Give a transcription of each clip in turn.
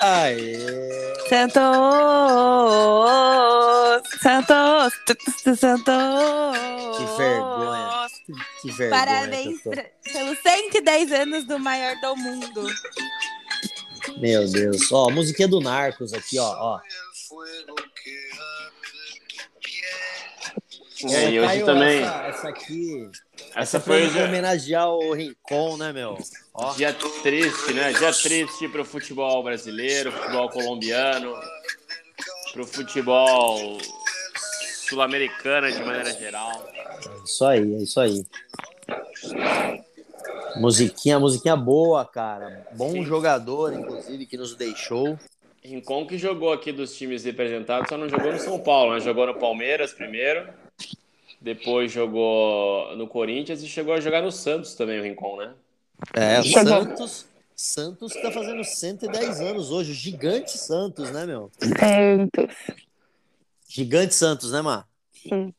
Aê! Santos! Santos! Santos! Que vergonha. Que vergonha. Parabéns tô. pelos 110 anos do maior do mundo. Meu Deus. Ó, a musiquinha do Narcos aqui, ó. ó. E aí, hoje Caio, também. Essa, essa aqui. Essa Essa foi pra homenagear o Rincon, né, meu? Ó. dia triste, né? Dia triste pro futebol brasileiro, futebol colombiano, pro futebol sul-americano de maneira geral. É Isso aí, é isso aí. Musiquinha, musiquinha boa, cara. Bom Sim. jogador, inclusive, que nos deixou. Rincon que jogou aqui dos times representados, só não jogou no São Paulo, né? Jogou no Palmeiras primeiro, depois jogou no Corinthians e chegou a jogar no Santos também, o Rincon, né? É, o. Santos. Santos que tá fazendo 110 anos hoje. O gigante Santos, né, meu? Santos. Gigante Santos, né, Mar? Sim.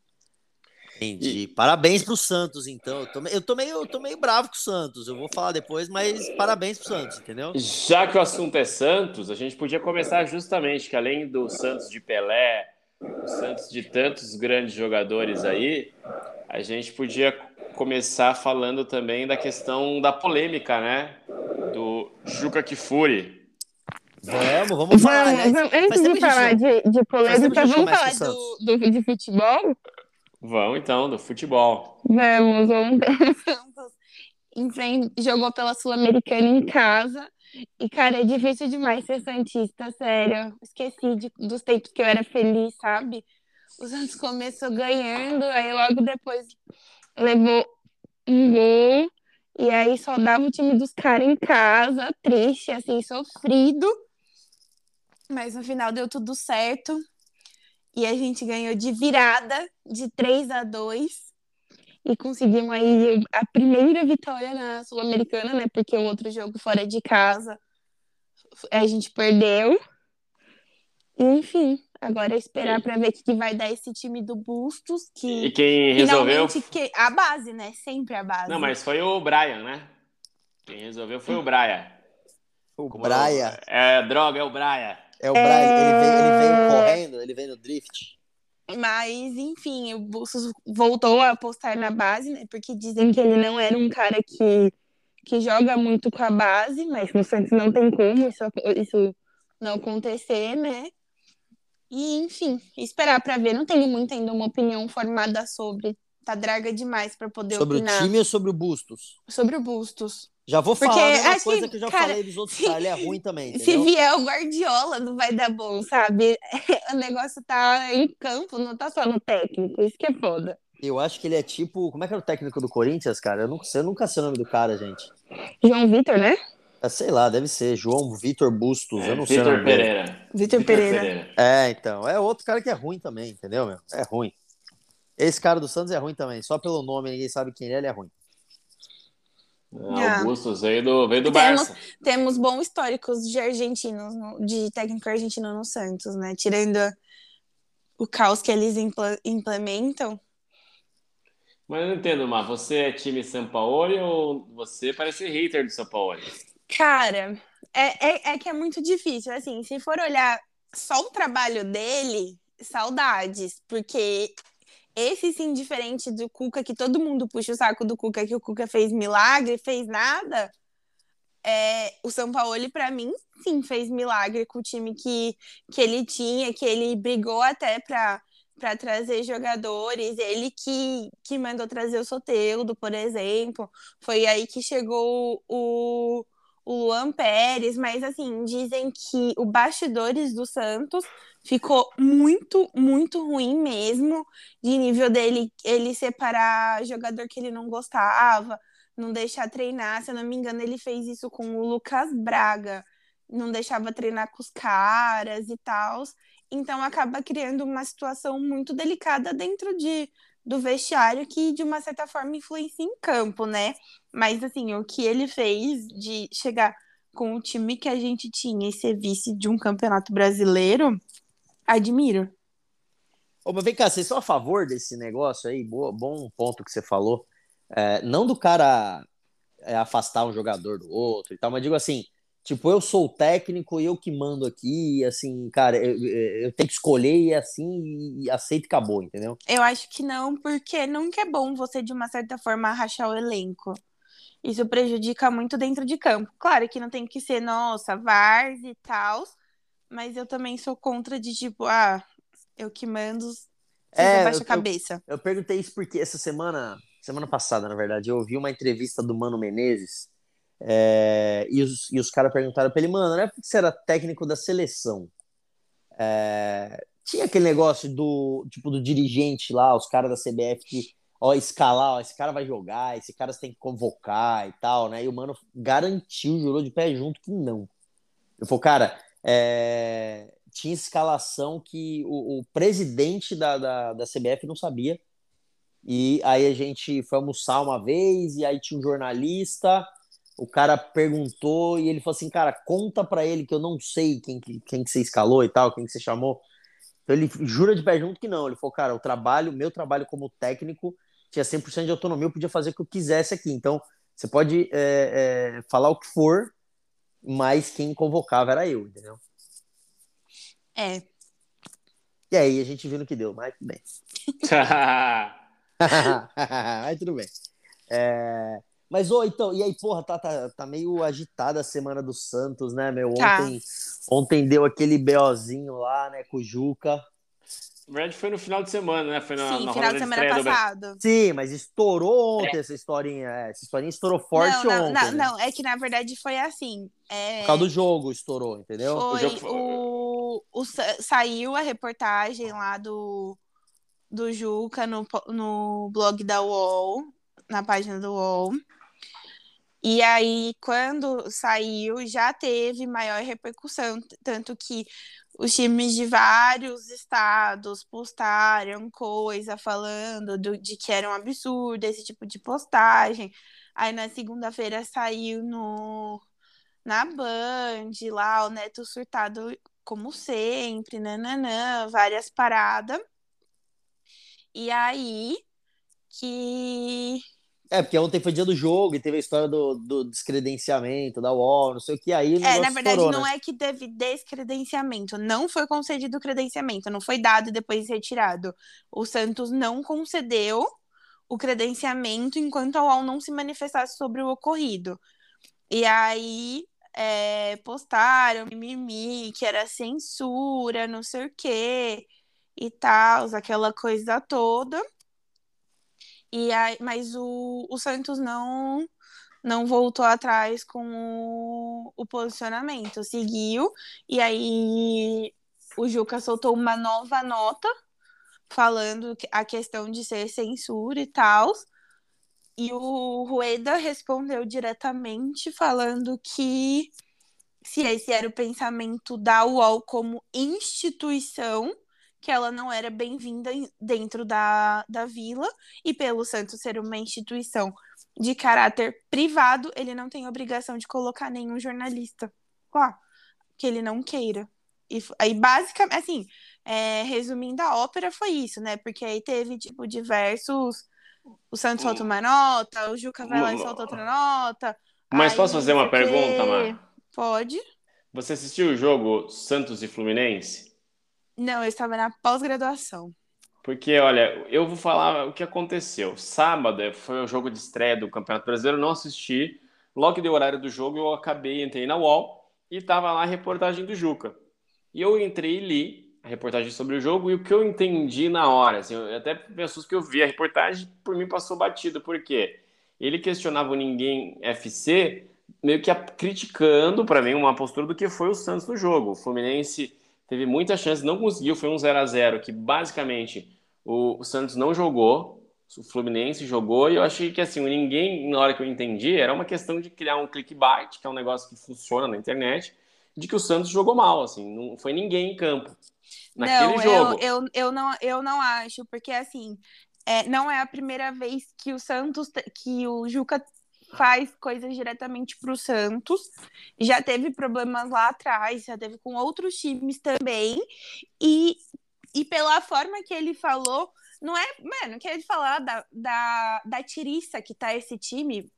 Entendi. Parabéns pro Santos, então. Eu tô, eu, tô meio, eu tô meio bravo com o Santos. Eu vou falar depois, mas parabéns pro Santos, entendeu? Já que o assunto é Santos, a gente podia começar justamente que além do Santos de Pelé, o Santos de tantos grandes jogadores aí, a gente podia começar falando também da questão da polêmica, né? Do Juca Kifuri. Vamos, vamos falar, Vamos, né? antes de falar gente de, de polêmica, vamos falar do, do, de futebol? Vamos então, do futebol. Vamos, vamos. Santos enfren- jogou pela Sul-Americana em casa. E, cara, é difícil demais ser Santista, sério. Esqueci de- dos tempos que eu era feliz, sabe? O Santos começou ganhando, aí logo depois levou um gol. E aí só dava o time dos caras em casa, triste, assim, sofrido. Mas no final deu tudo certo. E a gente ganhou de virada, de 3 a 2 e conseguimos aí a primeira vitória na Sul-Americana, né? Porque o outro jogo fora de casa a gente perdeu. E, enfim, agora é esperar para ver o que vai dar esse time do Bustos, E que quem resolveu. que a base, né? Sempre a base. Não, mas foi o Brian, né? Quem resolveu foi o Brian. O Como Braia. É, droga, é o Brian. É o Braia. Ele veio, ele veio correndo, ele veio no drift. Mas, enfim, o Bustos voltou a apostar na base, né? Porque dizem que ele não era um cara que, que joga muito com a base, mas no Santos não tem como isso, isso não acontecer, né? E, enfim, esperar pra ver. Não tenho muito ainda uma opinião formada sobre. Tá draga demais pra poder Sobre opinar o time ou sobre o Bustos? sobre o Bustos. Já vou falar a mesma acho coisa que, que, eu já cara, falei dos outros se- caras. Ele é ruim também, Se entendeu? vier o Guardiola, não vai dar bom, sabe? O negócio tá em campo, não tá só no técnico. Isso que é foda. Eu acho que ele é tipo. Como é que era o técnico do Corinthians, cara? Eu nunca, sei- eu nunca sei o nome do cara, gente. João Vitor, né? Ah, sei lá, deve ser. João Vitor Bustos. eu não sei o É, Vitor nome dele. Pereira. Vitor Pereira. É, então. É outro cara que é ruim também, entendeu, meu? É ruim. Esse cara do Santos é ruim também. Só pelo nome, ninguém sabe quem ele é, ele é ruim. Ah. Augustus veio do, veio do Temos- Barça. Temos bons históricos de argentinos, no- de técnico argentino no Santos, né? Tirando o caos que eles impla- implementam. Mas eu não entendo, Mar. Você é time Sampaoli ou você parece hater do Sampaoli? Cara, é, é, é que é muito difícil. Assim, se for olhar só o trabalho dele, saudades, porque esse sim, diferente do Cuca, que todo mundo puxa o saco do Cuca, que o Cuca fez milagre, fez nada. É, o São Paulo, para mim, sim, fez milagre com o time que, que ele tinha, que ele brigou até para para trazer jogadores, ele que, que mandou trazer o Soteudo, por exemplo, foi aí que chegou o, o Luan Pérez, mas assim, dizem que o bastidores do Santos ficou muito, muito ruim mesmo, de nível dele ele separar jogador que ele não gostava, não deixar treinar, se eu não me engano, ele fez isso com o Lucas Braga, não deixava treinar com os caras e tal. Então acaba criando uma situação muito delicada dentro de, do vestiário que de uma certa forma influencia em campo, né? Mas assim, o que ele fez de chegar com o time que a gente tinha e ser vice de um campeonato brasileiro, admiro. Ô, mas vem cá, vocês são a favor desse negócio aí? Boa, bom ponto que você falou. É, não do cara é, afastar um jogador do outro e tal, mas digo assim, Tipo, eu sou o técnico e eu que mando aqui, assim, cara, eu, eu tenho que escolher e é assim, e aceito e acabou, entendeu? Eu acho que não, porque nunca é bom você, de uma certa forma, rachar o elenco. Isso prejudica muito dentro de campo. Claro que não tem que ser, nossa, Vars e tal, mas eu também sou contra de tipo, ah, eu que mando, você É, baixa eu- a cabeça. Eu perguntei isso porque essa semana, semana passada, na verdade, eu ouvi uma entrevista do Mano Menezes é, e os, e os caras perguntaram pra ele, mano, não é porque você era técnico da seleção. É, tinha aquele negócio do tipo do dirigente lá, os caras da CBF que ó, escalar, ó, esse cara vai jogar, esse cara você tem que convocar e tal, né? E o Mano garantiu, jurou de pé junto que não. Eu falei, cara, é, tinha escalação que o, o presidente da, da, da CBF não sabia. E aí a gente foi almoçar uma vez, e aí tinha um jornalista, o cara perguntou, e ele falou assim, cara, conta pra ele que eu não sei quem, que- quem que você escalou e tal, quem que você chamou. Então ele jura de pé junto que não. Ele falou, cara, o trabalho, meu trabalho como técnico tinha 100% de autonomia, eu podia fazer o que eu quisesse aqui. Então, você pode é, é, falar o que for, mas quem convocava era eu, entendeu? É. E aí a gente viu no que deu, mas tudo bem. mas tudo bem. É, Mas, ô, então, e aí, porra, tá, tá, tá meio agitada a semana do Santos, né, meu? Tá. Ontem, ontem deu aquele BOzinho lá, né, com o Juca. Na verdade, foi no final de semana, né? Foi na, Sim, na final de semana passado. Sim, mas estourou ontem essa historinha. é, Essa historinha estourou forte não, ontem. não, né? não, é que na verdade foi assim. É, Por causa do jogo estourou, entendeu? O foi jogo foi- o, o sa- saiu a reportagem lá do do Juca no, no blog da UOL, na página do UOL. E aí, quando saiu, já teve maior repercussão, tanto que os times de vários estados postaram coisa falando do- de que era um absurdo esse tipo de postagem. Aí na segunda-feira saiu no na Band, lá o Neto surtado como sempre, nananã, várias paradas. E aí que É, porque ontem foi dia do jogo e teve a história do, do descredenciamento da UOL, não sei o que, aí o É, na verdade, estourou, não né? é que teve descredenciamento, não foi concedido o credenciamento, não foi dado e depois retirado. O Santos não concedeu o credenciamento enquanto a UOL não se manifestasse sobre o ocorrido. E aí é, postaram mimimi, que era censura, não sei o quê, e tal, aquela coisa toda. E aí, mas o, o Santos não não voltou atrás com o, o posicionamento, seguiu, e aí o Juca soltou uma nova nota falando a questão de ser censura e tal. E o Rueda respondeu diretamente falando que se esse era o pensamento da UOL como instituição, que ela não era bem-vinda em- dentro da, da vila, e pelo Santos ser uma instituição de caráter privado, ele não tem obrigação de colocar nenhum jornalista lá, que ele não queira. E aí, basicamente, assim, é, resumindo a ópera, foi isso, né? Porque aí teve, tipo, diversos. O Santos solta uma nota, o Juca vai lá e solta outra nota. Mas aí posso fazer uma quê. pergunta, Mar? Pode. Você assistiu o jogo Santos e Fluminense? Não, eu estava na pós-graduação. Porque, olha, eu vou falar o que aconteceu. Sábado foi o jogo de estreia do Campeonato Brasileiro, não assisti. Logo que deu o horário do jogo, eu acabei, entrei na UOL e tava lá a reportagem do Juca. E eu entrei e li a reportagem sobre o jogo e o que eu entendi na hora, assim, até penso que eu vi a reportagem, por mim passou batido, porque ele questionava o Ninguém FC meio que criticando, para mim, uma postura do que foi o Santos no jogo. O Fluminense teve muita chance, não conseguiu, foi um 0 a 0 que basicamente o, Santos não jogou, o Fluminense jogou, e eu achei que assim, ninguém, na hora que eu entendi, era uma questão de criar um clickbait, que é um negócio que funciona na internet, de que o Santos jogou mal, assim, não foi ninguém em campo. Naquele não, jogo. Eu, eu, eu, não, eu não acho, porque assim, é, não é a primeira vez que o Santos, que o Juca faz coisas diretamente para o Santos. Já teve problemas lá atrás, já teve com outros times também. E, e pela forma que ele falou, não é, mano, que ele falar da, da, da tiriça que tá esse time,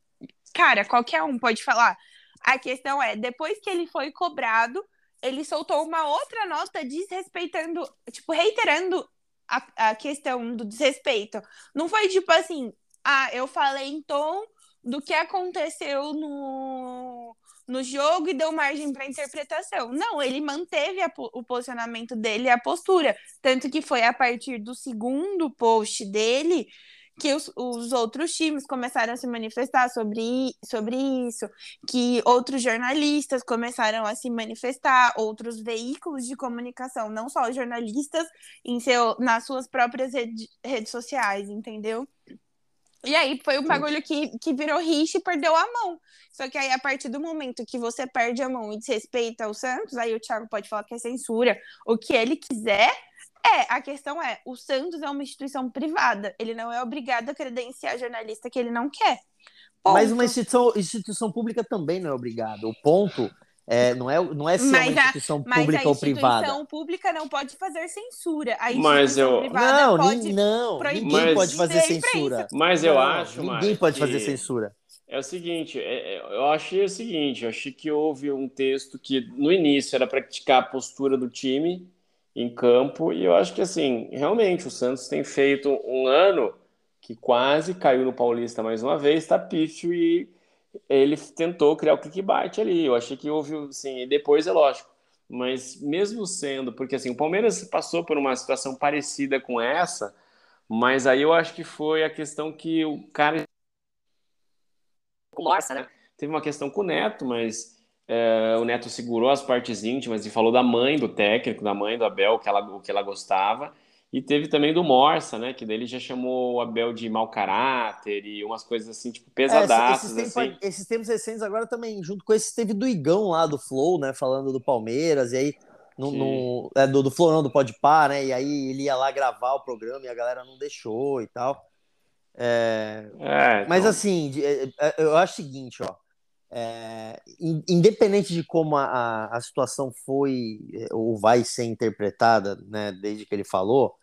cara, qualquer um pode falar. A questão é, depois que ele foi cobrado, ele soltou uma outra nota desrespeitando, tipo, reiterando a, a questão do desrespeito. Não foi tipo assim, ah, eu falei em tom do que aconteceu no, no jogo e deu margem para interpretação. Não, ele manteve a, o posicionamento dele, a postura. Tanto que foi a partir do segundo post dele que os, os outros times começaram a se manifestar sobre, sobre isso, que outros jornalistas começaram a se manifestar, outros veículos de comunicação, não só jornalistas, em seu, nas suas próprias rede, redes sociais, entendeu? E aí foi um bagulho que, que virou rixa e perdeu a mão. Só que aí, a partir do momento que você perde a mão e desrespeita o Santos, aí o Thiago pode falar que é censura, o que ele quiser. É, a questão é, o Santos é uma instituição privada. Ele não é obrigado a credenciar jornalista que ele não quer. Ponto. Mas uma instituição, instituição pública também não é obrigada. O ponto é, não, é, não é se mas é uma instituição a, pública ou privada. a instituição pública não pode fazer censura. A mas eu... privada não, pode não, ninguém pode fazer censura. Mas eu acho, Ninguém pode fazer censura. É o seguinte, é, é, eu achei o seguinte, eu achei que houve um texto que no início era para criticar a postura do time em campo, e eu acho que assim, realmente o Santos tem feito um ano que quase caiu no Paulista mais uma vez, tá pífio e ele tentou criar o clickbait ali. Eu achei que houve, assim, e depois é lógico. Mas mesmo sendo, porque assim, o Palmeiras passou por uma situação parecida com essa, mas aí eu acho que foi a questão que o cara. Morsa, né? Teve uma questão com o Neto, mas é, o Neto segurou as partes íntimas e falou da mãe do técnico, da mãe do Abel, que ela, o que ela gostava. E teve também do Morsa, né? Que daí ele já chamou o Abel de mau caráter e umas coisas assim, tipo, pesadaças. É, esses, tempos, assim. esses tempos recentes agora também, junto com esse, teve do Igão lá do Flow, né? Falando do Palmeiras, e aí. No, no é, do, do Flow, não, do Pode Par, né? E aí ele ia lá gravar o programa e a galera não deixou e tal. É, é, então... Mas assim, é, é, eu acho o seguinte, ó. É, independente de como a, a, situação foi ou vai ser interpretada, né, desde que ele falou,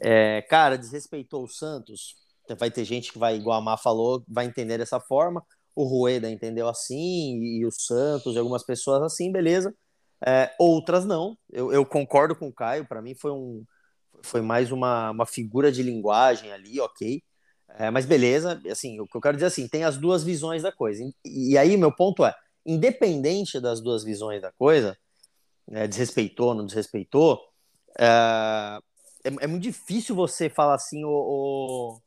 é, cara, desrespeitou o Santos. Vai ter gente que vai, igual a Má falou, vai entender dessa forma. O Rueda entendeu assim, e o Santos, e algumas pessoas assim, beleza. É, outras não. Eu, eu, concordo com o Caio, para mim foi um foi mais uma, uma figura de linguagem ali, ok. É, mas beleza, assim, o que eu quero dizer assim, tem as duas visões da coisa. E, e aí, meu ponto é, independente das duas visões da coisa, é, desrespeitou, não desrespeitou, é, é, é, muito difícil você falar assim, o, o,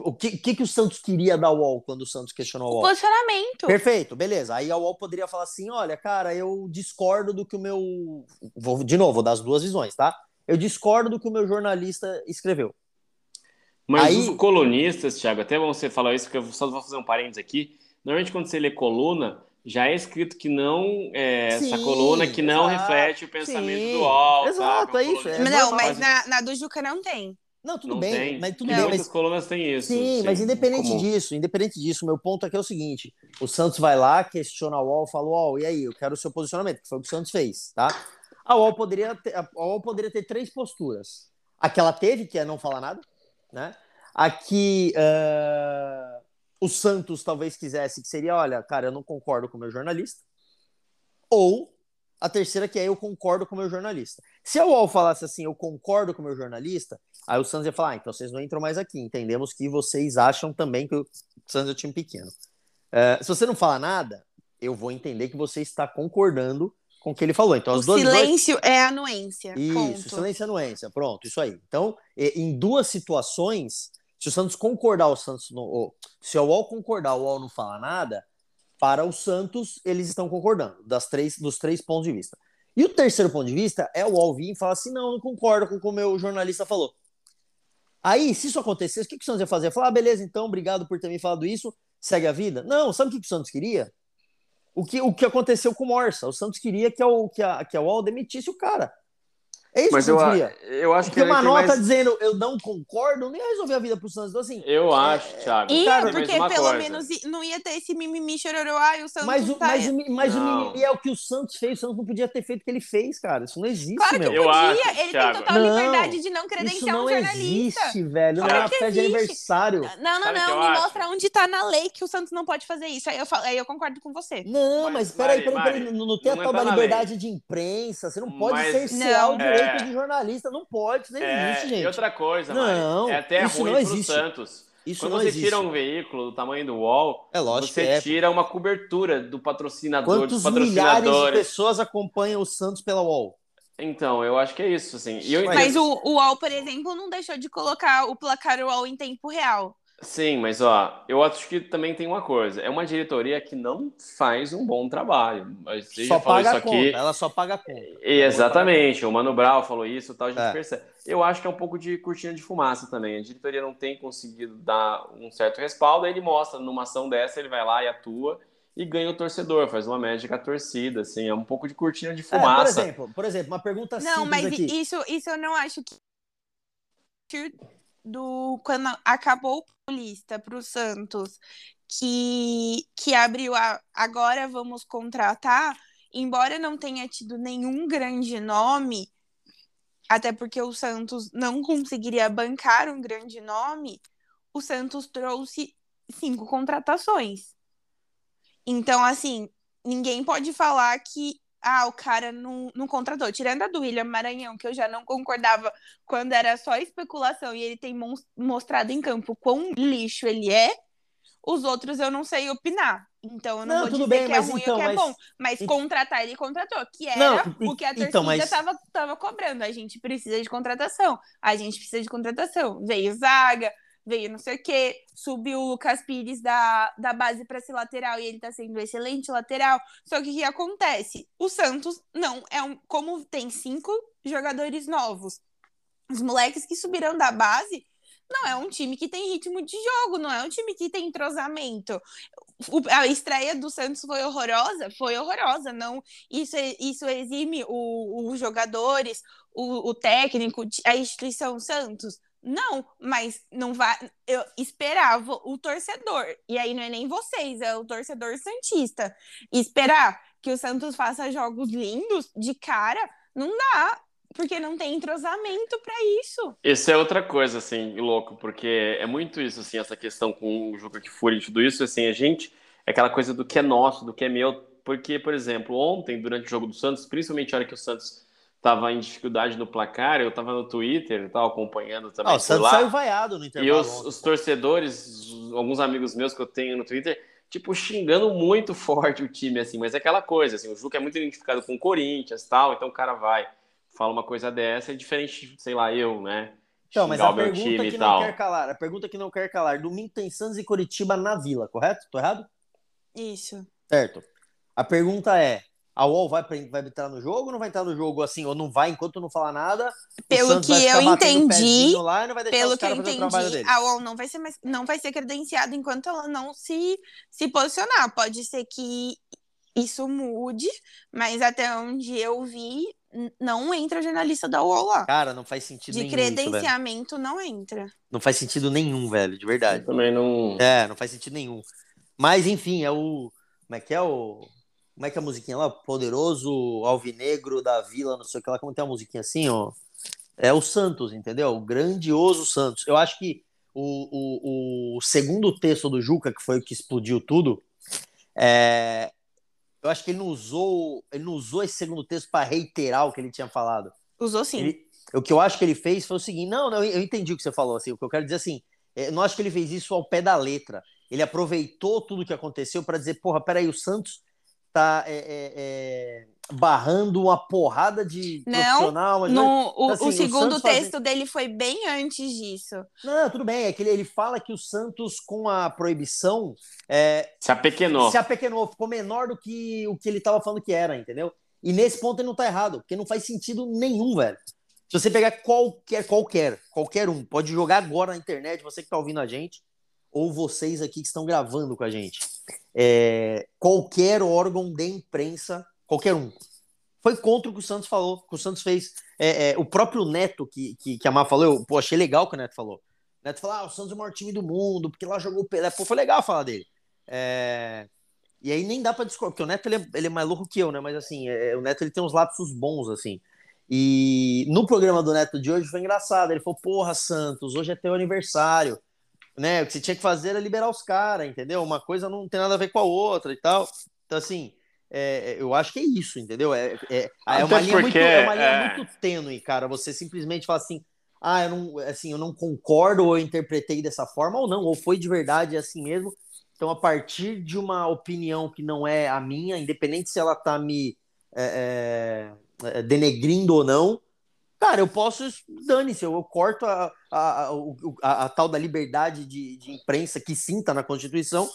o que, que, que o Santos queria da UOL quando o Santos questionou a UOL? O posicionamento. Perfeito, beleza. Aí a UOL poderia falar assim: olha, cara, eu discordo do que o meu. Vou, de novo, das duas visões, tá? Eu discordo do que o meu jornalista escreveu. Mas Aí... os colunistas, Thiago, até bom você falar isso, que eu só vou fazer um parênteses aqui. Normalmente, quando você lê coluna, já é escrito que não é, sim, essa coluna que não exato, reflete o pensamento sim, do UOL. Exato, sabe? é isso. É não, mas na, na do Juca não tem. Não, tudo não bem, tem. mas tudo bem. Muitas mas... colunas têm isso. Sim, sim mas independente comum. disso, independente disso, meu ponto aqui é o seguinte: o Santos vai lá, questiona o UOL, fala, UOL, e aí, eu quero o seu posicionamento, que foi o que o Santos fez, tá? A UOL poderia ter, a UOL poderia ter três posturas. Aquela teve, que é não falar nada, né? Aqui, uh, o Santos talvez quisesse que seria, olha, cara, eu não concordo com o meu jornalista. Ou a terceira que é eu concordo com o meu jornalista. Se a UOL falasse assim, eu concordo com o meu jornalista, aí o Santos ia falar, ah, então vocês não entram mais aqui. Entendemos que vocês acham também que o Santos é um time pequeno. Uh, se você não falar nada, eu vou entender que você está concordando com o que ele falou. Então, o silêncio é anuência. Isso, ponto. silêncio é anuência. Pronto, isso aí. Então, em duas situações, se o Santos concordar, o Santos não, se o UOL concordar, o UOL não fala nada, para o Santos eles estão concordando, das três, dos três pontos de vista. E o terceiro ponto de vista é o UOL vir e falar assim: não, não concordo com o que o meu jornalista falou. Aí, se isso acontecesse, o que, que o Santos ia fazer? Falar, ah, beleza, então, obrigado por ter me falado isso, segue a vida. Não, sabe o que, que o Santos queria? O que, o que aconteceu com o Morsa. O Santos queria que a, que a, que a UOL demitisse o cara. É isso Mas que eu queria. eu acho que Porque ele uma nota mais... dizendo eu não concordo, não ia resolver a vida pro Santos. Então, assim, Eu acho, Thiago. Ia, Cara, porque pelo coisa. menos não ia ter esse mimimi chororô. Ai, o Santos mas, o, tá... mas, o, mas o Não. mimimi é o que o Santos fez. O Santos não podia ter feito o que ele fez, cara. Isso não existe, Claro que meu. Eu podia, acho, ele Thiago. tem total Não, liberdade de não Isso credenciar não um jornalista. existe, velho. Não é Claro uma que festa de aniversário. Não, não, que não. Me acho? mostra onde tá na lei que o Santos não pode fazer isso. Aí eu, falo, aí eu concordo com você. Não, Mas, mas, peraí, peraí, não, não tem a não tal tá da liberdade de imprensa. Você não pode cercear Não. o direito É. de jornalista. Não pode, isso É, existe, gente. E outra coisa, Não, Mari, é até isso ruim não pro existe. Santos. Isso Quando não você existe. tira um veículo do tamanho do UOL, É lógico você que é. tira uma cobertura do patrocinador, Quantos dos milhares de patrocinadores. pessoas acompanham o Santos pela UOL? Então, eu acho que é isso, assim. E eu Mas o, o UOL, por exemplo, não deixou de colocar o placar UOL em tempo real. Sim, mas ó, eu acho que também tem uma coisa. É uma diretoria que não faz um bom trabalho. Você só paga isso a conta. aqui. Ela só paga a conta. E, exatamente, o Mano Brown falou isso, tal, a gente É. percebe. Eu acho que é um pouco de cortina de fumaça também. A diretoria não tem conseguido dar um certo respaldo, aí ele mostra numa ação dessa, ele vai lá e atua e ganha o torcedor, faz uma média com a torcida, assim, é um pouco de cortina de É, por fumaça. exemplo, por exemplo, uma pergunta Não, simples mas aqui. isso, isso eu não acho que. Do, quando acabou o Paulista para o Santos, que, que abriu a. Agora vamos contratar, embora não tenha tido nenhum grande nome, até porque o Santos não conseguiria bancar um grande nome, o Santos trouxe cinco contratações. Então, assim, ninguém pode falar que ah, o cara não, não contratou. Tirando a do William Maranhão, que eu já não concordava quando era só especulação e ele tem mostrado em campo quão lixo ele é, os outros eu não sei opinar. Então eu não, Não, vou tudo dizer bem, que é ruim então, ou que é mas- bom. Mas contratar ele contratou, que era Não, o que a torcida então, mas- tava, tava cobrando. A gente precisa de contratação. A gente precisa de contratação. Veio zaga, veio não sei o quê, subiu o Lucas Pires da, da base para ser lateral e ele tá sendo excelente lateral. Só que o que acontece? O Santos não é um. Como tem cinco jogadores novos, os moleques que subiram da base. Não é um time que tem ritmo de jogo, não é um time que tem entrosamento. O- a estreia do Santos foi horrorosa, foi horrorosa. Não, isso, isso exime os jogadores, o, o técnico, a instituição Santos. Não, mas não vai. Eu esperava o torcedor, e aí não é nem vocês, é o torcedor Santista. Esperar que o Santos faça jogos lindos de cara, não dá, porque não tem entrosamento para isso. Isso é outra coisa, assim, louco, porque é muito isso, assim, essa questão com o Juca Kfouri e tudo isso, assim, a gente, é aquela coisa do que é nosso, do que é meu, porque, por exemplo, ontem, durante o jogo do Santos, principalmente a hora que o Santos estava em dificuldade no placar, eu estava no Twitter, estava acompanhando também Ah, o Santos lá, saiu vaiado no e intervalo. os, ontem. os torcedores, alguns amigos meus que eu tenho no Twitter, tipo, xingando muito forte o time, assim, mas é aquela coisa, assim, o Juca é muito identificado com o Corinthians tal, então o cara vai, fala uma coisa dessa, é diferente, sei lá, eu, né? Então, mas a pergunta time que e não tal. quer calar, a pergunta que não quer calar, domingo tem Santos e Curitiba na Vila, correto? Tô errado? Isso. Certo. A pergunta é, a UOL vai, vai entrar no jogo ou não vai entrar no jogo assim, ou não vai enquanto não falar nada? Pelo que eu entendi, Pelo que eu entendi, a UOL não vai ser mais, não vai ser credenciada enquanto ela não se, se posicionar. Pode ser que isso mude, mas até onde eu vi, não entra jornalista da UOL lá. Cara, não faz sentido De nenhum isso, velho. credenciamento não entra. Não faz sentido nenhum, velho, de verdade. Eu também não. É, não faz sentido nenhum. Mas, enfim, é o. Como é que é o. Como é que é a musiquinha lá? Poderoso Alvinegro da Vila, não sei o que lá. Como tem uma musiquinha assim, ó? É o Santos, entendeu? O grandioso Santos. Eu acho que o, o, o segundo texto do Juca, que foi o que explodiu tudo, é, eu acho que ele não usou. Ele não usou esse segundo texto para reiterar o que ele tinha falado. Usou sim. Ele- o que eu acho que ele fez foi o seguinte: não, não, eu entendi o que você falou. Assim, o que eu quero dizer assim, eu não acho que ele fez isso ao pé da letra. Ele aproveitou tudo que aconteceu para dizer: porra, peraí, o Santos tá é, é, é, barrando uma porrada de Não, profissional. mas- No, o, assim, o o segundo fazendo- texto dele foi bem antes disso. Não, tudo bem, é que ele, ele fala que o Santos, com a proibição, é, Se apequenou. se apequenou, ficou menor do que o que ele tava falando que era, entendeu? E nesse ponto ele não tá errado, porque não faz sentido nenhum, velho. Se você pegar qualquer, qualquer, qualquer um, pode jogar agora na internet, você que tá ouvindo a gente, ou vocês aqui que estão gravando com a gente. É, qualquer órgão de imprensa, qualquer um, foi contra o que o Santos falou, que o Santos fez. é, é, o próprio Neto, que, que, que a Má falou, eu pô, achei legal o que o Neto falou. O Neto falou, ah, o Santos é o maior time do mundo, porque lá jogou o Pelé. Pô, foi legal falar dele. É, e aí nem dá pra discordar, porque o Neto ele é, ele é mais louco que eu, né? Mas assim, é, o Neto ele tem uns lapsos bons, assim. E no programa do Neto de hoje foi engraçado. Ele falou: Porra, Santos, hoje é teu aniversário. Né? O que você tinha que fazer era liberar os caras, entendeu? Uma coisa não tem nada a ver com a outra e tal. Então, assim, é, eu acho que é isso, entendeu? É, é, é uma, linha, muito, é uma linha é. muito tênue, cara. Você simplesmente fala assim. Ah, eu não, assim, eu não concordo ou eu interpretei dessa forma ou não, ou foi de verdade assim mesmo. Então, a partir de uma opinião que não é a minha, independente se ela tá me é, é, denegrindo ou não, cara, eu posso, dane-se, eu, eu corto a, a, a, a, a, tal da liberdade de, de imprensa que sinta na Constituição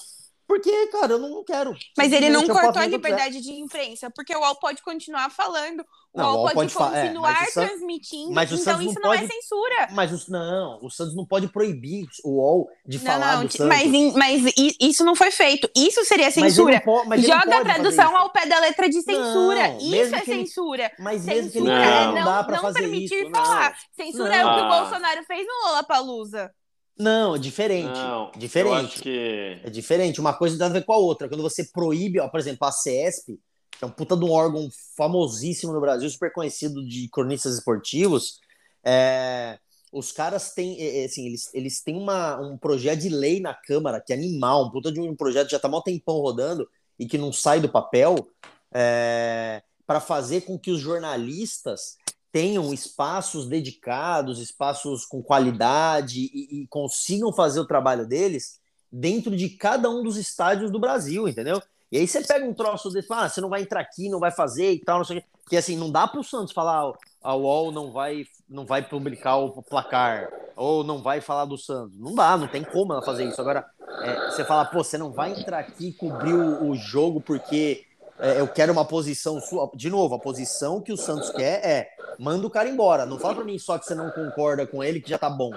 porque, cara, eu não quero. Mas ele não cortou a liberdade de imprensa, porque o UOL pode continuar falando, o não, UOL, pode, pode é, continuar é, transmitindo, mas então isso não, pode... é censura. Mas o, não, o Santos não pode proibir o UOL de não, falar não, do Santos. Mas, mas isso não foi feito. Isso seria censura. Mas Joga a tradução ao pé da letra de censura. isso é censura. Ele... Mas mesmo censura que ele é não, não, não permitir isso, falar. Censura é o que o Bolsonaro fez no Lola Palusa. Não, é diferente. Não, diferente. Que... É diferente. Uma coisa tem a ver com a outra. Quando você proíbe, ó, por exemplo, a CESP, que é um puta de um órgão famosíssimo no Brasil, super conhecido de cronistas esportivos, é... os caras têm, é, é, assim, eles, eles têm uma, um projeto de lei na Câmara, que é animal, um puta de um projeto que já tá mal tempão rodando e que não sai do papel, é... para fazer com que os jornalistas tenham espaços dedicados, espaços com qualidade e, e, consigam fazer o trabalho deles dentro de cada um dos estádios do Brasil, entendeu? E aí você pega um troço desse, ah, você não vai entrar aqui, não vai fazer e tal, não sei o quê. Porque assim, não dá para o Santos falar, a UOL não vai, não vai publicar o placar, ou não vai falar do Santos. Não dá, não tem como ela fazer isso. Agora, é, você fala, pô, você não vai entrar aqui e cobrir o, o jogo porque é, eu quero uma posição sua. De novo, a posição que o Santos quer é manda o cara embora. Não fala para mim só que você não concorda com ele que já tá bom.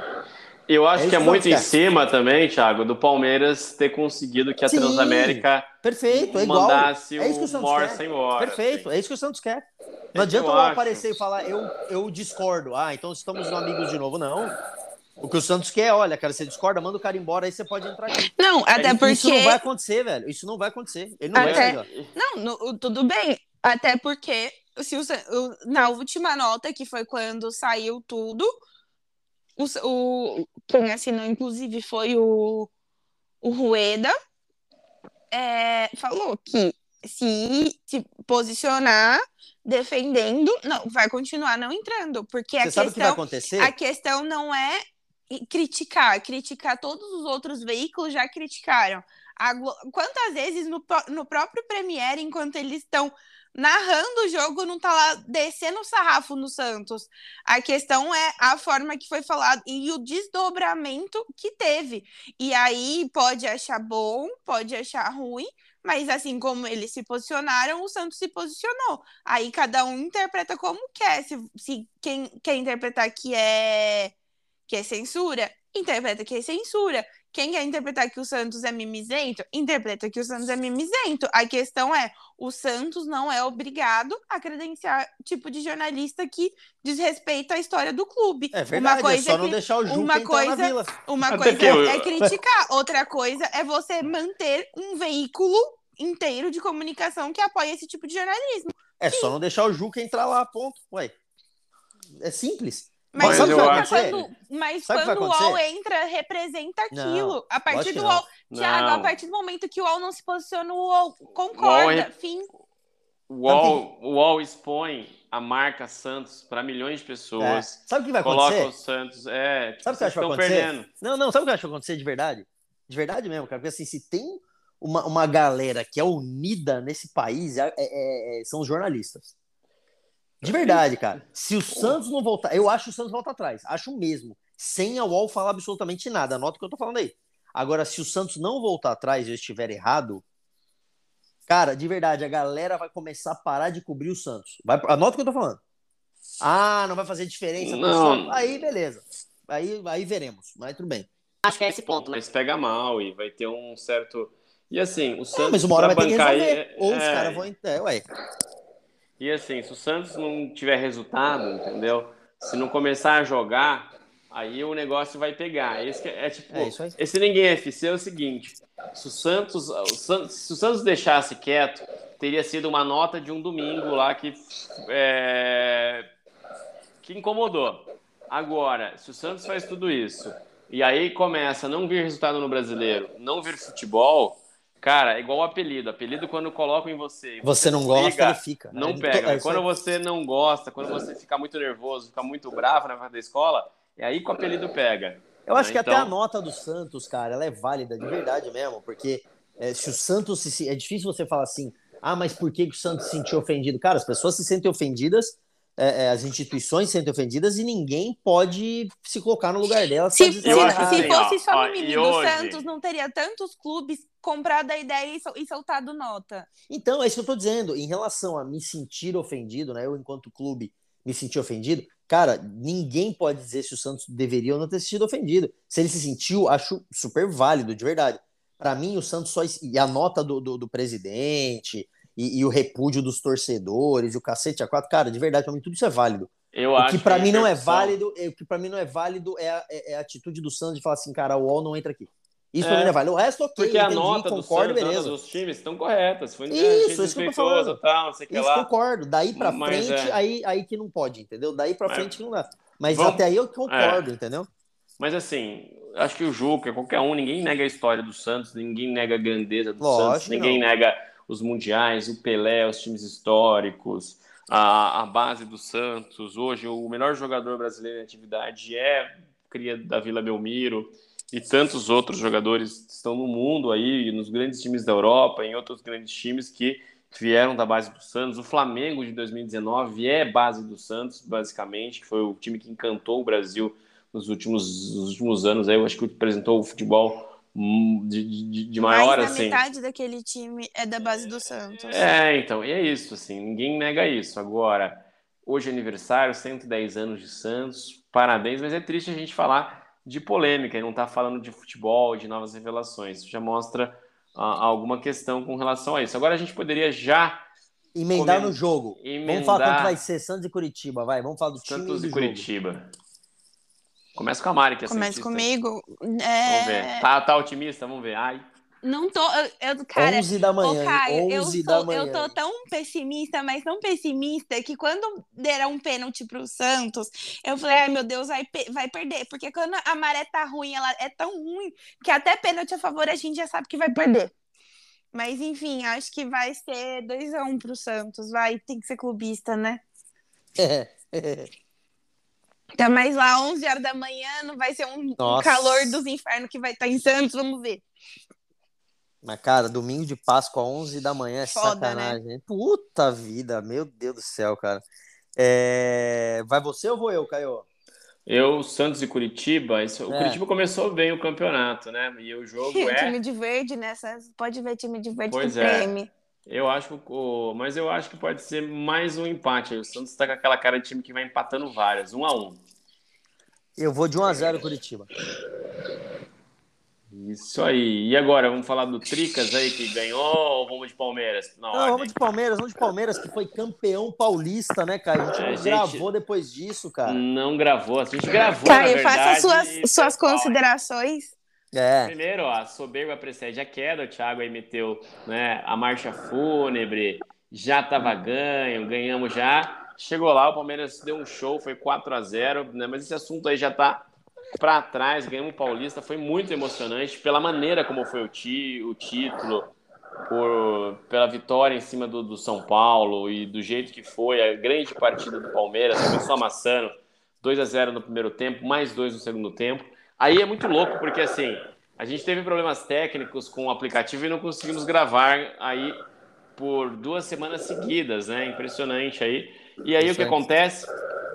Eu acho é que é muito em cima também, Thiago, do Palmeiras ter conseguido que a Sim, Transamérica perfeito, é mandasse é isso o, o Morsa embora. Perfeito, assim. é isso que o Santos quer. Não é adianta eu aparecer e falar eu, eu discordo. Ah, então estamos amigos de novo. Não. O que o Santos quer, olha, cara, você discorda, manda o cara embora, aí você pode entrar aqui. Não, até isso porque. Isso não vai acontecer, velho. Isso não vai acontecer. Ele não até... vai Não, no, tudo bem. Até porque se o, na última nota, que foi quando saiu tudo, o, o, quem assinou, inclusive, foi o, o Rueda, é, falou que se se posicionar defendendo, não, vai continuar não entrando, porque Você a questão, a questão não é criticar, criticar todos os outros veículos já criticaram. A, quantas vezes no, no próprio Premiere, enquanto eles estão narrando o jogo, não tá lá descendo o sarrafo no Santos. A questão é a forma que foi falado e o desdobramento que teve. E aí pode achar bom, pode achar ruim, mas assim como eles se posicionaram, o Santos se posicionou. Aí cada um interpreta como quer. Se, se quem quer interpretar que é que é censura, interpreta que é censura. Quem quer interpretar que o Santos é mimizento, interpreta que o Santos é mimizento. A questão é, o Santos não é obrigado a credenciar tipo de jornalista que desrespeita a história do clube. É verdade, uma coisa é só não deixar o Juca uma coisa, na vila. Uma coisa eu... é criticar, outra coisa é você manter um veículo inteiro de comunicação que apoia esse tipo de jornalismo. É só não deixar o Juca entrar lá, ponto. Ué, é simples. Mas, mas, quando, mas quando o UOL entra, representa aquilo. Não, a partir do UOL. Thiago, a partir do momento que o UOL não se posiciona, o UOL concorda. O UOL, fim. O UOL, o UOL expõe a marca Santos para milhões de pessoas. É. Sabe o que vai acontecer? Coloca o Santos. É, sabe o que eu acho que vai acontecer? Perdendo. Não, não, sabe o que eu acho que vai acontecer de verdade? De verdade mesmo, cara. Porque assim, se tem uma, uma galera que é unida nesse país, é, é, é são os jornalistas. De verdade, cara. Se o Santos não voltar, eu acho que o Santos volta atrás. Acho mesmo. Sem a UOL falar absolutamente nada. Anota o que eu tô falando aí. Agora, se o Santos não voltar atrás e eu estiver errado, cara, de verdade, a galera vai começar a parar de cobrir o Santos. Vai, anota o que eu tô falando. Ah, não vai fazer diferença. Não. Aí, beleza. Aí, aí veremos. Mas tudo bem. Acho que é esse ponto, né? Mas pega mal e vai ter um certo. E assim, o Santos. É, mas uma hora vai ter que resolver. Ou é... os caras vão. É, ué. E assim, se o Santos não tiver resultado, entendeu? Se não começar a jogar, aí o negócio vai pegar. Esse é, é tipo, É esse ninguém é FC é o seguinte: se o Santos, o Santos, se o Santos deixasse quieto, teria sido uma nota de um domingo lá que é, que incomodou. Agora, se o Santos faz tudo isso e aí começa a não vir resultado no brasileiro, não vir futebol, cara, é igual o apelido. Apelido quando colocam em você. e Você não gosta, liga, ele fica. Não pega. é quando você não gosta, quando você fica muito nervoso, fica muito bravo na frente da escola, é aí que o apelido pega. Eu acho né? que até Então- a nota do Santos, cara, ela é válida de verdade mesmo, porque é, se o Santos se, é difícil você falar assim, ah, mas por que, que o Santos se sentiu ofendido? Cara, as pessoas se sentem ofendidas, é, é, as instituições se sentem ofendidas e ninguém pode se colocar no lugar delas. Se, se, se assim, fosse só ó, no mimimi do hoje? Santos, não teria tantos clubes comprado a ideia e, sol- e soltado nota. Então, é isso que eu tô dizendo. Em relação a me sentir ofendido, né? Eu, enquanto clube, me sentir ofendido, cara, ninguém pode dizer se o Santos deveria ou não ter se sentido ofendido. Se ele se sentiu, acho super válido, de verdade. Pra mim, o Santos só. E a nota do, do, do presidente, e, e o repúdio dos torcedores, e o cacete a quatro, cara, de verdade, pra mim, tudo isso é válido. Eu O acho que pra a mim não é válido, é, o que para mim não é válido é a, é- é a atitude do Santos de falar assim, cara, o UOL não entra aqui. Isso É. é válido. O resto, ok, Porque a entendi, nota do concordo, Santos, dos times estão corretas. Foi Isso, dia isso que eu tô falando. tal, não sei que Isso lá. concordo. Daí pra Mas frente, é. aí, aí que não pode, entendeu? Daí pra Mas- frente que não dá. Mas Vamos- até aí eu concordo, entendeu? Mas assim, acho que o Juca, qualquer um, ninguém nega a história do Santos, ninguém nega a grandeza do Lógico Santos, ninguém não. nega os mundiais, o Pelé, os times históricos, a, a base do Santos. Hoje, o melhor jogador brasileiro em atividade é cria da Vila Belmiro e tantos outros jogadores que estão no mundo aí, nos grandes times da Europa, em outros grandes times que vieram da base do Santos. O Flamengo de 2019 é base do Santos, basicamente, que foi o time que encantou o Brasil nos últimos, nos últimos anos. Aí eu acho que apresentou o futebol hum, de, de, de maior, Mais assim. metade daquele time é da base do Santos. É, então, e é isso, assim, ninguém nega isso. Agora, hoje é aniversário, 110 anos de Santos, parabéns, mas é triste a gente falar de polêmica e não tá falando de futebol, de novas revelações. Isso já mostra ah, alguma questão com relação a isso. Agora a gente poderia já Emendar Comen- no jogo. emendar Vamos falar quanto vai ser Santos e Curitiba, vai. Vamos falar do time Santos e do e jogo. Curitiba. Começa com a Mari, que é Começa comigo. Vamos É... ver. Tá, tá otimista? Vamos ver. Ai, Não tô. Eu, eu- cara, 11 da manhã, Ô? Caio, eu, 11 da sou, manhã. eu tô tão pessimista, mas tão pessimista, que quando deram um pênalti pro Santos, eu falei, ai meu Deus, vai, vai perder. Porque quando a maré tá ruim, ela é tão ruim que até pênalti a favor a gente já sabe que vai perder. Mas enfim, acho que vai ser 2x1 pro Santos. Vai, tem que ser clubista, né? Tá mais lá 11 horas da manhã, não vai ser um, um Nossa. calor dos infernos que vai estar em Santos, vamos ver. Mas, cara, domingo de Páscoa, 11 da manhã, é Foda, né? sacanagem. Puta vida, meu Deus do céu, cara. É, Vai você ou vou eu, Caio? Eu, Santos e Curitiba, isso- o É. Curitiba começou bem o campeonato, né? E o jogo é. time de verde, né? Pode ver time de verde Pois que é. Eu acho que o, mas eu acho que pode ser mais um empate. O Santos tá com aquela cara de time que vai empatando várias, um a um. Eu vou de 1 a 0 Curitiba. Isso aí. E agora, vamos falar do Tricas aí que ganhou ou vamos de Palmeiras? Não, ordem. vamos de Palmeiras, vamos de Palmeiras, que foi campeão paulista, né, Caio? A gente É, não gente- gravou depois disso, cara. Não gravou. A gente gravou, Caio, na verdade. faça suas, e suas considerações. É. Primeiro, ó, a soberba precede a queda. O Thiago aí meteu né, a marcha fúnebre, já estava ganho, ganhamos já. Chegou lá, o Palmeiras deu um show, foi 4 a 0 né, mas esse assunto aí já tá para trás. Ganhamos o Paulista, foi muito emocionante pela maneira como foi o, ti, o título, por, pela vitória em cima do, do São Paulo e do jeito que foi a grande partida do Palmeiras. Começou amassando 2 a 0 no primeiro tempo, mais dois no segundo tempo. Aí é muito louco, porque assim, a gente teve problemas técnicos com o aplicativo e não conseguimos gravar aí por duas semanas seguidas, né? Impressionante aí. E aí o que acontece?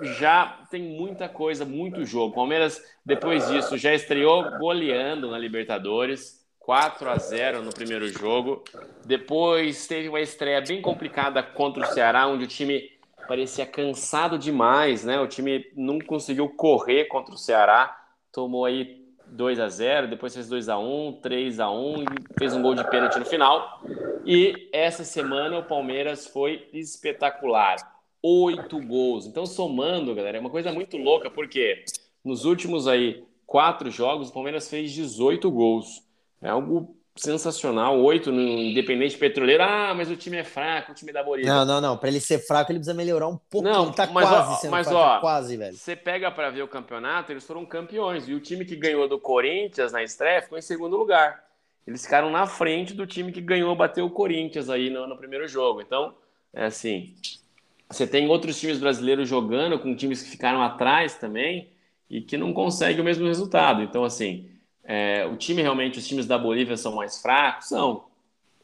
Já tem muita coisa, muito jogo. Palmeiras, depois disso, já estreou goleando na Libertadores, 4 a 0 no primeiro jogo. Depois teve uma estreia bem complicada contra o Ceará, onde o time parecia cansado demais, né? O time não conseguiu correr contra o Ceará, tomou aí 2 a 0 depois fez 2 a 1 3 a 1 e fez um gol de pênalti no final. E essa semana o Palmeiras foi espetacular. Oito gols. Então, somando, galera, é uma coisa muito louca, porque nos últimos aí quatro jogos, o Palmeiras fez 18 gols. É algo sensacional. Oito no Independente Petroleiro. Ah, mas o time é fraco, o time da Bolívia. Não, não, não. Para ele ser fraco, ele precisa melhorar um pouquinho. Não, tá mas, quase ó, sendo mas, fraco, ó, quase, velho. Você pega para ver o campeonato, eles foram campeões. E o time que ganhou do Corinthians na estreia ficou em segundo lugar. Eles ficaram na frente do time que ganhou, bateu o Corinthians aí no, no primeiro jogo. Então, é assim. Você tem outros times brasileiros jogando com times que ficaram atrás também e que não conseguem o mesmo resultado. Então, assim, é, o time realmente, os times da Bolívia são mais fracos? São.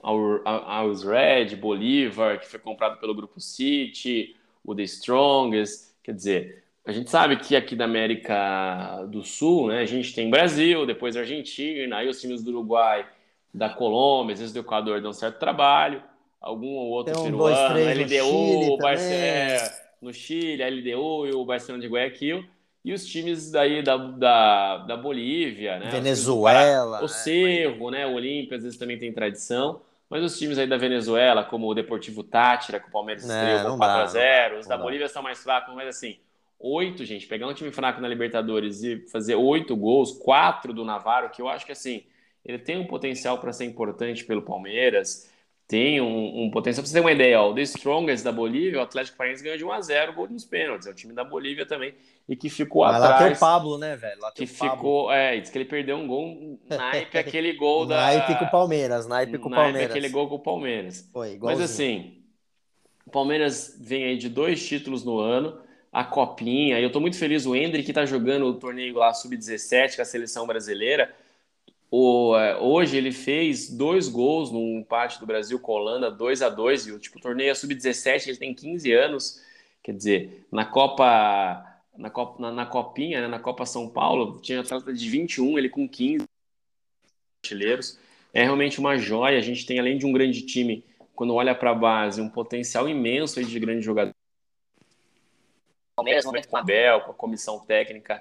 Always Red, Bolívar, que foi comprado pelo Grupo City, o The Strongest. Quer dizer, a gente sabe que aqui da América do Sul, né, a gente tem Brasil, depois Argentina, aí os times do Uruguai, da Colômbia, às vezes do Equador dão certo trabalho, algum ou outro um, peruano, dois, três LDU, Chile o Barce- também. é, no Chile, a LDU e o Barcelona de Guayaquil, e os times daí da, da, da Bolívia, né? Venezuela. o Cerro, né? O Olímpia às vezes também tem tradição. Mas os times aí da Venezuela, como o Deportivo Tátira, que o Palmeiras É, estreou não com dá, 4x0, os da dá. Bolívia são mais fracos, mas assim, oito, gente, pegar um time fraco na Libertadores e fazer oito gols, quatro do Navarro, que eu acho que assim, ele tem um potencial para ser importante pelo Palmeiras, tem um, um potencial. Pra você ter uma ideia, ó, o The Strongest da Bolívia, o Atlético Paranaense ganhou de 1x0 gol nos pênaltis. É o time da Bolívia também, e que ficou Mas lá tem atrás o Pablo, né, velho? Lá tem que o Pablo. ficou, é, diz que ele perdeu um gol, um naipe aquele gol da Naipe com o Palmeiras, naipe com o naipe Palmeiras. aquele gol com o Palmeiras. Foi, Mas assim, o Palmeiras vem aí de dois títulos no ano, a copinha, eu tô muito feliz o Hendrick tá jogando o torneio lá sub-17 com a seleção brasileira. O, é, hoje ele fez dois gols no empate do Brasil com a Holanda, 2 a 2 e o tipo, o torneio é sub-17, ele tem 15 anos. Quer dizer, na Copa na, Copa, na, na Copinha, né, na Copa São Paulo, tinha atleta de 21, ele com 15 artilheiros. É realmente uma joia. A gente tem, além de um grande time, quando olha para a base, um potencial imenso de grandes jogadores. Palmeiras, com a Abel, com a comissão técnica,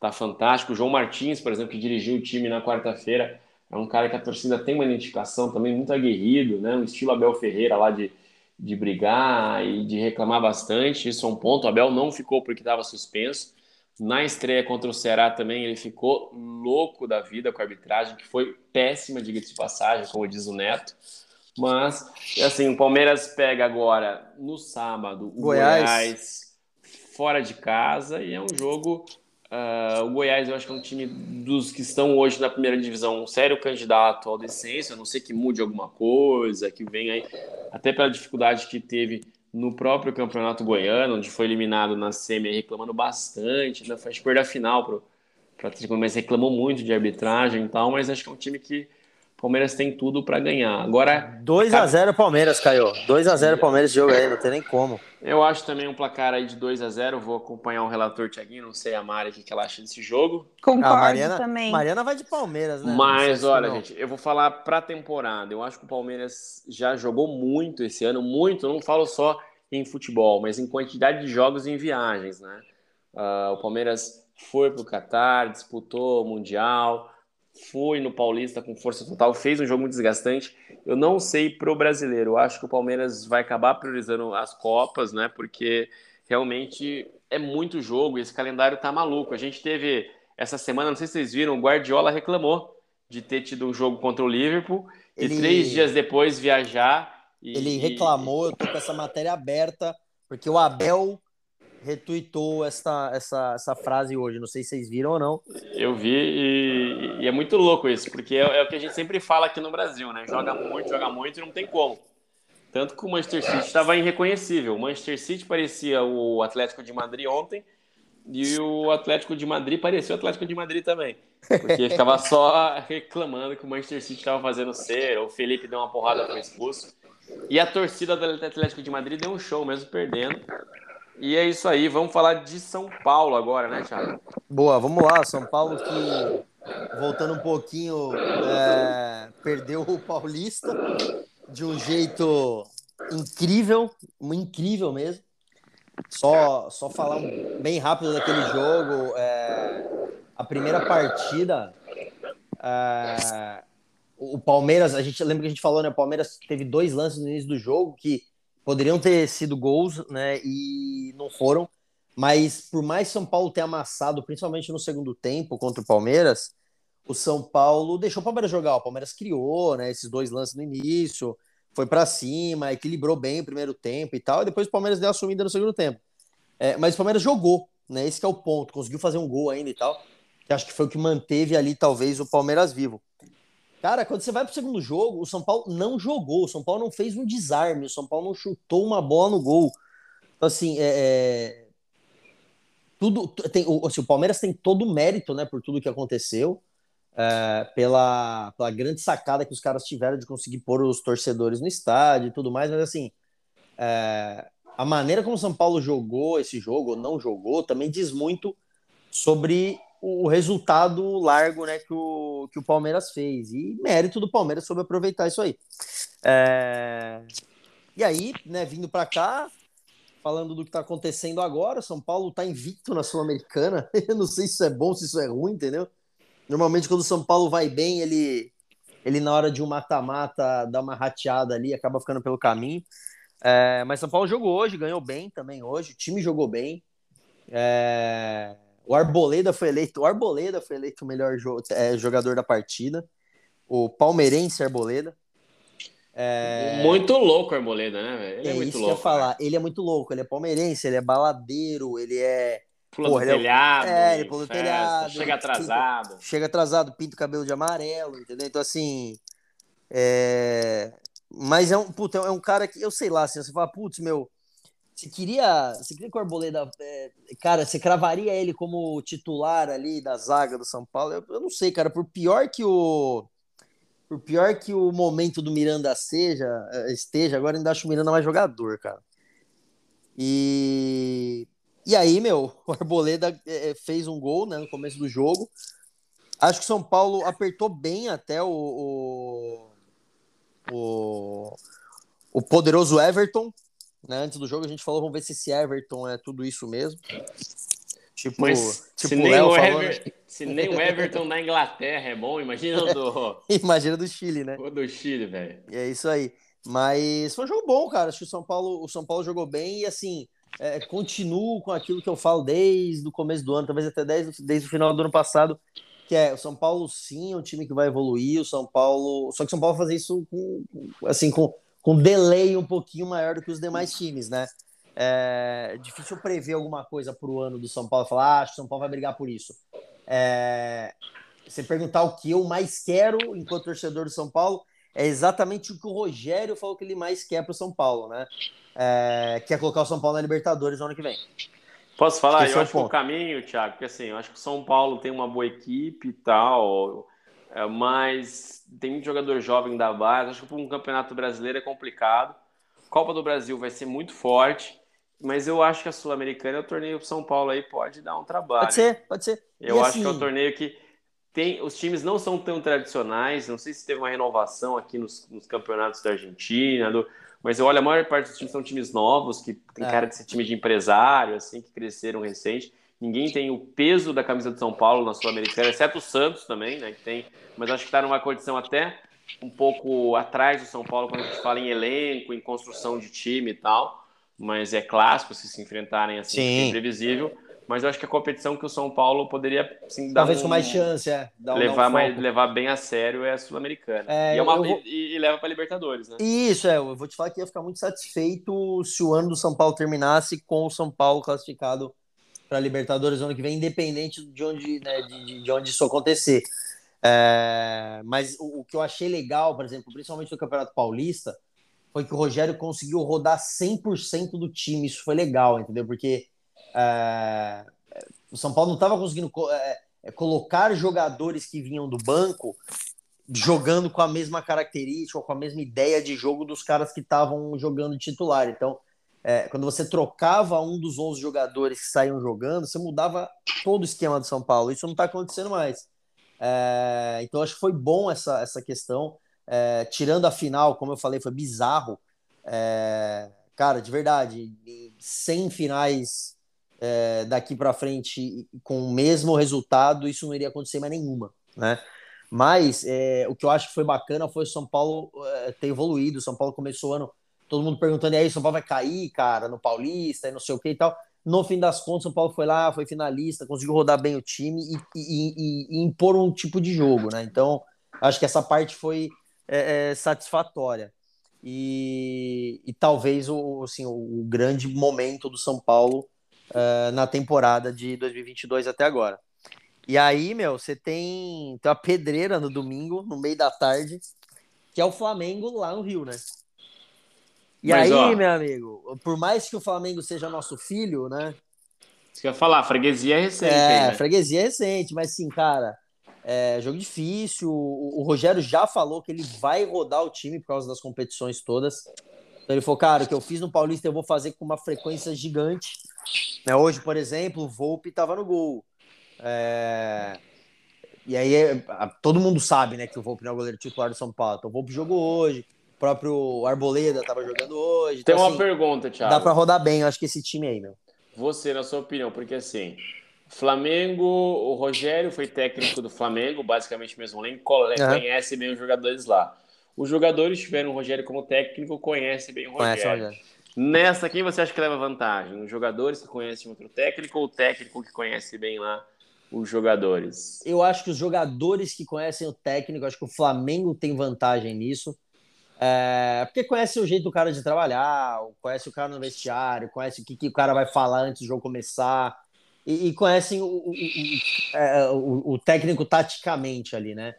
tá fantástico. O João Martins, por exemplo, que dirigiu o time na quarta-feira, é um cara que a torcida tem uma identificação também muito aguerrido, né? Um estilo Abel Ferreira lá de, de brigar e de reclamar bastante. Isso é um ponto. O Abel não ficou porque estava suspenso. Na estreia contra o Ceará também ele ficou louco da vida com a arbitragem, que foi péssima, diga-se de passagem, como diz o Neto. Mas, assim, o Palmeiras pega agora no sábado o Goiás. Goiás, fora de casa e é um jogo. Ah, o Goiás, eu acho que é um time dos que estão hoje na primeira divisão, um sério candidato ao descenso, a não ser que mude alguma coisa, que venha aí, até pela dificuldade que teve no próprio Campeonato Goiano, onde foi eliminado na semi reclamando bastante, perder a final pro, pro Atlético, mas reclamou muito de arbitragem e tal, mas acho que é um time que o Palmeiras tem tudo para ganhar. Agora, 2x0 Palmeiras, Caio. 2x0 Palmeiras esse jogo aí, não tem nem como. eu acho também um placar aí de 2 a 0 vou acompanhar o relator Thiaguinho, não sei a Mari o que que ela acha desse jogo. Concordo A Mariana, também. Mariana vai de Palmeiras, né? Mas olha, não. gente, eu vou falar pra temporada. Eu acho que o Palmeiras já jogou muito esse ano, muito. Eu não falo só em futebol, mas em quantidade de jogos e em viagens, né? Ah, o Palmeiras foi pro Catar, disputou o Mundial, foi no Paulista com força total, fez um jogo muito desgastante. Eu não sei pro brasileiro. Eu acho que o Palmeiras vai acabar priorizando as Copas, né? Porque realmente é muito jogo e esse calendário tá maluco. A gente teve essa semana, não sei se vocês viram, o Guardiola reclamou de ter tido um jogo contra o Liverpool Ele- e três dias depois viajar. E, Ele reclamou, eu tô com essa matéria aberta, porque o Abel retuitou essa, essa, essa frase hoje. Não sei se vocês viram ou não. Eu vi e, e é muito louco isso, porque é, é o que a gente sempre fala aqui no Brasil, né? Joga muito, joga muito e não tem como. Tanto que o Manchester City estava irreconhecível. O Manchester City parecia o Atlético de Madrid ontem e o Atlético de Madrid parecia o Atlético de Madrid também. Porque ficava só reclamando que o Manchester City estava fazendo cera, o Felipe deu uma porrada, foi expulso. E a torcida do Atlético de Madrid deu um show, mesmo perdendo. E é isso aí, vamos falar de São Paulo agora, né, Thiago? Boa, vamos lá. São Paulo que, voltando um pouquinho, é, perdeu o Paulista de um jeito incrível, incrível mesmo. Só, só falar bem rápido daquele jogo. é, a primeira partida, é, o Palmeiras, a gente lembra que a gente falou, né? O Palmeiras teve dois lances no início do jogo que poderiam ter sido gols, né? E não foram. Mas por mais São Paulo ter amassado, principalmente no segundo tempo contra o Palmeiras, o São Paulo deixou o Palmeiras jogar. O Palmeiras criou, né? Esses dois lances no início, foi para cima, equilibrou bem o primeiro tempo e tal. E depois o Palmeiras deu a sumida no segundo tempo. É, mas o Palmeiras jogou, né? Esse é o ponto. Conseguiu fazer um gol ainda e tal. Que acho que foi o que manteve ali, talvez, o Palmeiras vivo. Cara, quando você vai pro segundo jogo, o São Paulo não jogou, o São Paulo não fez um desarme, o São Paulo não chutou uma bola no gol. Então, assim, é, é... tudo tem, o, assim, o Palmeiras tem todo o mérito, né, por tudo que aconteceu, é, pela, pela grande sacada que os caras tiveram de conseguir pôr os torcedores no estádio e tudo mais, mas assim, é, a maneira como o São Paulo jogou esse jogo, ou não jogou, também diz muito sobre o resultado largo né, que, o, que o Palmeiras fez. E mérito do Palmeiras sobre aproveitar isso aí. É... E aí, né, vindo para cá, falando do que está acontecendo agora, São Paulo está invicto na Sul-Americana. Eu não sei se isso é bom, se isso é ruim, entendeu? Normalmente, quando o São Paulo vai bem, ele, ele na hora de um mata-mata, dá uma rateada ali, acaba ficando pelo caminho. É... Mas São Paulo jogou hoje, ganhou bem também hoje, o time jogou bem. É... O Arboleda foi eleito, o Arboleda foi eleito o melhor jo é, jogador da partida. O palmeirense Arboleda. É... Muito louco o Arboleda, né, velho? Ele é, é muito isso louco. Que falar. Ele é muito louco, ele é palmeirense, ele é baladeiro, ele é. Pula Porra, do telhado. É, ele pula do telhado. Chega atrasado. Pinta, chega atrasado, pinta o cabelo de amarelo, entendeu? Então, assim. É... Mas é um, puta, é um cara que, eu sei lá, assim, você fala, putz, meu, você queria, você queria que o Arboleda, é, cara, você cravaria ele como titular ali da zaga do São Paulo? Eu, eu, não sei, cara, por pior que o por pior que o momento do Miranda seja, é, esteja, agora ainda acho o Miranda mais jogador, cara. E e aí, meu, o Arboleda é, é, fez um gol, né, no começo do jogo. Acho que o São Paulo apertou bem até o, o, o, o poderoso Everton, né? Antes do jogo a gente falou, vamos ver se esse Everton é tudo isso mesmo. Tipo, Mas, tipo se, nem Léo o Ever... né? se nem o Everton da Inglaterra é bom, imagina o do. imagina do Chile, né? O do Chile, velho. E é isso aí. Mas foi um jogo bom, cara. Acho que o São Paulo, o São Paulo jogou bem e assim. É, continuo com aquilo que eu falo desde o começo do ano, talvez até desde, desde o final do ano passado, que é o São Paulo sim é um time que vai evoluir, o São Paulo. Só que o São Paulo vai fazer isso com, assim, com, com delay um pouquinho maior do que os demais times, né? É difícil prever alguma coisa para o ano do São Paulo, falar, ah, acho que o São Paulo vai brigar por isso. É, você perguntar o que eu mais quero enquanto torcedor do São Paulo, é exatamente o que o Rogério falou que ele mais quer para o São Paulo, né? É, quer colocar o São Paulo na Libertadores no ano que vem. Posso falar? Esse eu é acho que o caminho, Thiago, porque assim, eu acho que o São Paulo tem uma boa equipe e tal, é, mas tem muito jogador jovem da base. Acho que para um campeonato brasileiro é complicado. Copa do Brasil vai ser muito forte, mas eu acho que a Sul-Americana, o torneio São Paulo aí pode dar um trabalho. Pode ser, pode ser. Eu e acho assim... que é um torneio que tem, os times não são tão tradicionais. Não sei se teve uma renovação aqui nos, nos campeonatos da Argentina, do, mas eu olho a maior parte dos times são times novos que tem é. cara de ser time de empresário, assim, que cresceram recente. Ninguém tem o peso da camisa de São Paulo na Sul-Americana, exceto o Santos também, né? Que tem, mas acho que está numa condição até um pouco atrás do São Paulo quando a gente fala em elenco, em construção de time e tal. Mas é clássico se se enfrentarem assim, é imprevisível. Mas eu acho que a competição que o São Paulo poderia assim, dar Talvez um, com mais chance, é. Dar, levar, um mais, levar bem a sério é a Sul-Americana. É, e, é vou... e, e, leva para Libertadores, né? Isso, é. Eu vou te falar que ia ficar muito satisfeito se o ano do São Paulo terminasse com o São Paulo classificado para a Libertadores ano que vem, independente de onde, né, de, de onde isso acontecer. É, mas o, o, que eu achei legal, por exemplo, principalmente no Campeonato Paulista, foi que o Rogério conseguiu rodar 100% do time. Isso foi legal, entendeu? Porque é, o São Paulo não estava conseguindo é, é, colocar jogadores que vinham do banco jogando com a mesma característica, com a mesma ideia de jogo dos caras que estavam jogando titular. Então, é, quando você trocava um dos 11 jogadores que saíam jogando, você mudava todo o esquema do São Paulo. Isso não está acontecendo mais. É, então, acho que foi bom essa, essa questão. É, tirando a final, como eu falei, foi bizarro. É, cara, de verdade, 100 finais é, daqui para frente com o mesmo resultado, isso não iria acontecer mais nenhuma, né? Mas é, o que eu acho que foi bacana foi o São Paulo ter evoluído. O São Paulo começou o ano, todo mundo perguntando, e aí, São Paulo vai cair, cara, no Paulista, e não sei o que e tal. No fim das contas, São Paulo foi lá, foi finalista, conseguiu rodar bem o time e, e, e, e impor um tipo de jogo, né? Então, acho que essa parte foi é, é, satisfatória. E, e, talvez o, assim, o, grande momento do São Paulo uh, na temporada de 2022 até agora. E aí, meu, você tem, tem uma pedreira no domingo, no meio da tarde, que é o Flamengo lá no Rio, né? E Mas, aí, ó, meu amigo, por mais que o Flamengo seja nosso filho, né? Você quer falar, freguesia é recente. É, né? freguesia é recente, mas sim, cara, é jogo difícil. O, o, Rogério já falou que ele vai rodar o time por causa das competições todas. Então ele falou, cara, o que eu fiz no Paulista eu vou fazer com uma frequência gigante. Né, hoje, por exemplo, o Volpe estava no gol. É... E aí todo mundo sabe, né, que o Volpe não é o goleiro titular do São Paulo. Então o Volpe jogou hoje. O próprio Arboleda estava jogando hoje. Tem então, uma assim, pergunta, Thiago. Dá para rodar bem, eu acho que esse time aí, meu. Você, na sua opinião, porque assim, Flamengo, o Rogério foi técnico do Flamengo, basicamente mesmo elenco, conhece bem os jogadores lá. Os jogadores tiveram o Rogério como técnico, conhece bem o Rogério. Conhece o Rogério. Nessa, quem você acha que leva vantagem? Os jogadores que conhecem outro técnico ou o técnico que conhece bem lá os jogadores? Eu acho que os jogadores que conhecem o técnico, acho que o Flamengo tem vantagem nisso. É, porque conhece o jeito do cara de trabalhar, conhece o cara no vestiário, conhece o que, que o cara vai falar antes do jogo começar e, e conhecem o, o, é, o, o, técnico taticamente ali, né?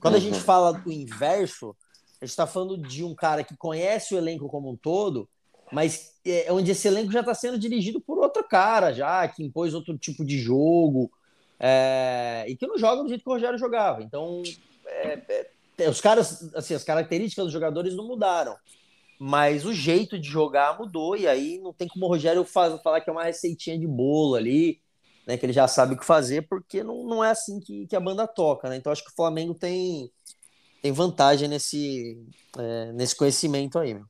Quando a gente uhum. fala do inverso, a gente está falando de um cara que conhece o elenco como um todo, mas é onde esse elenco já está sendo dirigido por outro cara, já que impôs outro tipo de jogo é, e que não joga do jeito que o Rogério jogava. Então, é, é, os caras, assim, as características dos jogadores não mudaram mas o jeito de jogar mudou, e aí não tem como o Rogério falar que é uma receitinha de bolo ali, né? Que ele já sabe o que fazer, porque não, não é assim que, que a banda toca, né? Então acho que o Flamengo tem, tem vantagem nesse, é, nesse conhecimento aí. Meu.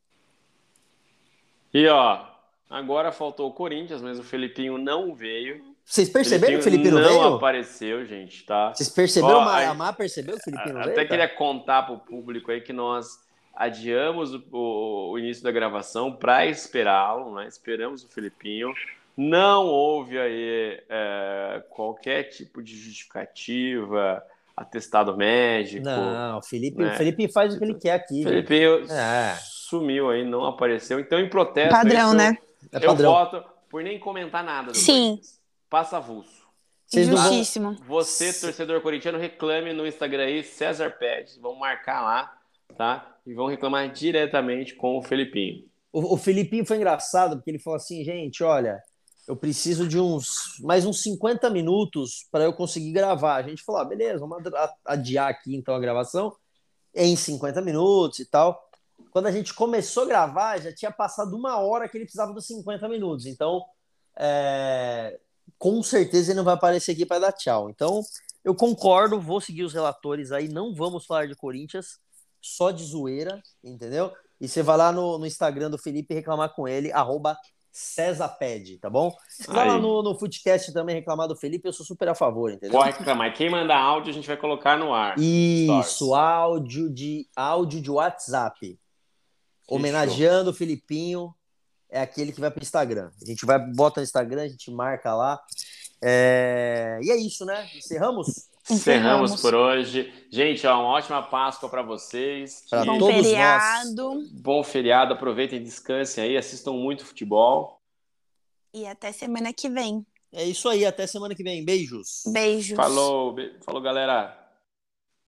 E ó, agora faltou o Corinthians, mas o Felipinho não veio. Vocês perceberam que o Felipe não, veio? Não apareceu, gente, tá? Vocês perceberam? Ó, a percebeu que o Felipe não veio? Até queria contar pro público aí que nós adiamos o, o, o início da gravação para esperá-lo, né? Esperamos o Felipinho. Não houve aí é, qualquer tipo de justificativa, atestado médico. Não, o Felipe, né? o Felipe faz o que ele quer aqui. Felipe é. sumiu aí, não apareceu. Então, em protesto, padrão, isso, né? É padrão. eu voto por nem comentar nada. Do Sim. Passa avulso. Justíssimo. Você, torcedor corintiano, reclame no Instagram aí, César Pérez. Vamos marcar lá, tá? E vão reclamar diretamente com o Felipinho. O, o Felipinho foi engraçado, porque ele falou assim, gente, olha, eu preciso de uns mais uns 50 minutos para eu conseguir gravar. A gente falou, ah, beleza, vamos adiar aqui então a gravação em 50 minutos e tal. Quando a gente começou a gravar, já tinha passado uma hora que ele precisava dos 50 minutos. Então, é... com certeza ele não vai aparecer aqui para dar tchau. Então, eu concordo, vou seguir os relatores aí, não vamos falar de Corinthians, só de zoeira, entendeu? E você vai lá no, no Instagram do Felipe reclamar com ele, arroba tá bom? Se vai lá no, no Footcast também reclamar do Felipe, eu sou super a favor, entendeu? Pode reclamar. Quem manda áudio, a gente vai colocar no ar. Isso, áudio de, áudio de WhatsApp. Homenageando o Filipinho, é aquele que vai para o Instagram. A gente vai, bota no Instagram, a gente marca lá. É... E é isso, né? Encerramos? Encerramos por hoje. Gente, ó, uma ótima Páscoa para vocês. Para bom todos feriado. nós. Bom feriado. Aproveitem, descansem aí, assistam muito futebol. E até semana que vem. É isso aí, até semana que vem. Beijos. Beijos. Falou, be... falou, galera.